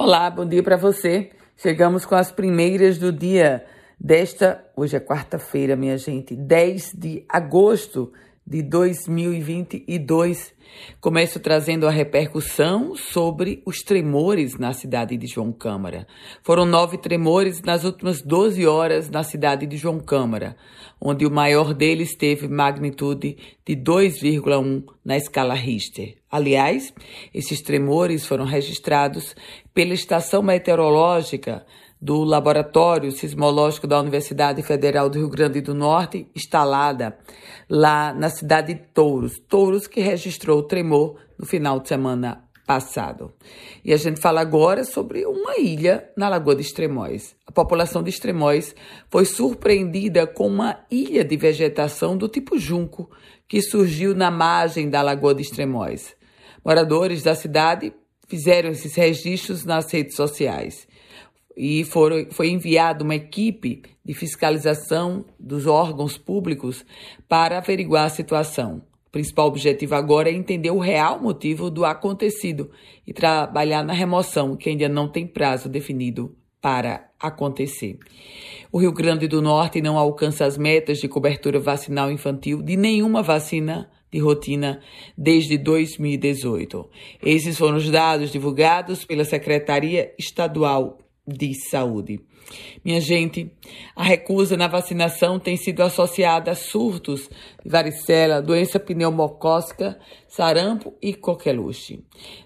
Olá, bom dia para você. Chegamos com as primeiras do dia desta, hoje é quarta-feira, minha gente, 10 de agosto de 2022. Começo trazendo a repercussão sobre os tremores na cidade de João Câmara. Foram nove tremores nas últimas 12 horas na cidade de João Câmara, onde o maior deles teve magnitude de 2,1 na escala Richter. Aliás, esses tremores foram registrados pela estação meteorológica do Laboratório Sismológico da Universidade Federal do Rio Grande do Norte, instalada lá na cidade de Touros. Touros que registrou o tremor no final de semana passado. E a gente fala agora sobre uma ilha na Lagoa de Extremóis. A população de Extremóis foi surpreendida com uma ilha de vegetação do tipo junco que surgiu na margem da Lagoa de Extremóis. Moradores da cidade fizeram esses registros nas redes sociais e foram, foi enviada uma equipe de fiscalização dos órgãos públicos para averiguar a situação. O principal objetivo agora é entender o real motivo do acontecido e trabalhar na remoção, que ainda não tem prazo definido para acontecer. O Rio Grande do Norte não alcança as metas de cobertura vacinal infantil de nenhuma vacina de rotina desde 2018. Esses foram os dados divulgados pela Secretaria Estadual de saúde. Minha gente, a recusa na vacinação tem sido associada a surtos de varicela, doença pneumocócica, sarampo e coqueluche.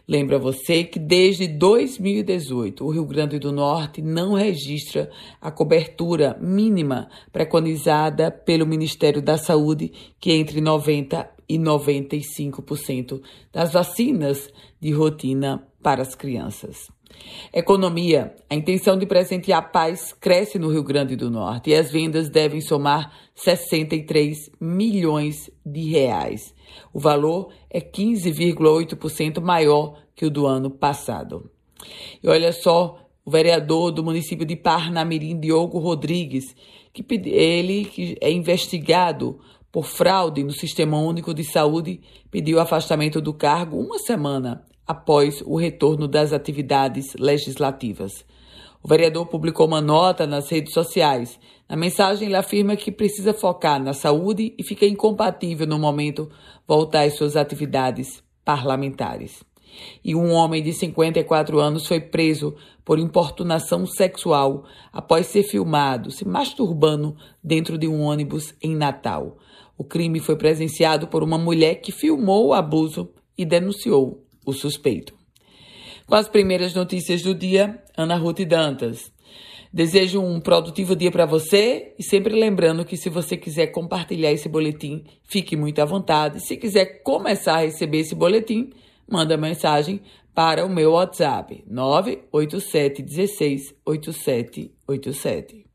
Lembra você que desde 2018 o Rio Grande do Norte não registra a cobertura mínima preconizada pelo Ministério da Saúde, que é entre 90 e 95% das vacinas de rotina para as crianças. Economia. A intenção de presentear paz cresce no Rio Grande do Norte e as vendas devem somar 63 milhões de reais. O valor é 15,8% maior que o do ano passado. E olha só, o vereador do município de Parnamirim, Diogo Rodrigues, que ele que é investigado por fraude no Sistema Único de Saúde, pediu afastamento do cargo uma semana após o retorno das atividades legislativas. O vereador publicou uma nota nas redes sociais. Na mensagem, ele afirma que precisa focar na saúde e fica incompatível no momento voltar às suas atividades parlamentares. E um homem de 54 anos foi preso por importunação sexual após ser filmado se masturbando dentro de um ônibus em Natal. O crime foi presenciado por uma mulher que filmou o abuso e denunciou o suspeito. Com as primeiras notícias do dia, Ana Ruth Dantas. Desejo um produtivo dia para você e sempre lembrando que se você quiser compartilhar esse boletim, fique muito à vontade. Se quiser começar a receber esse boletim, manda mensagem para o meu WhatsApp 987 16 8787.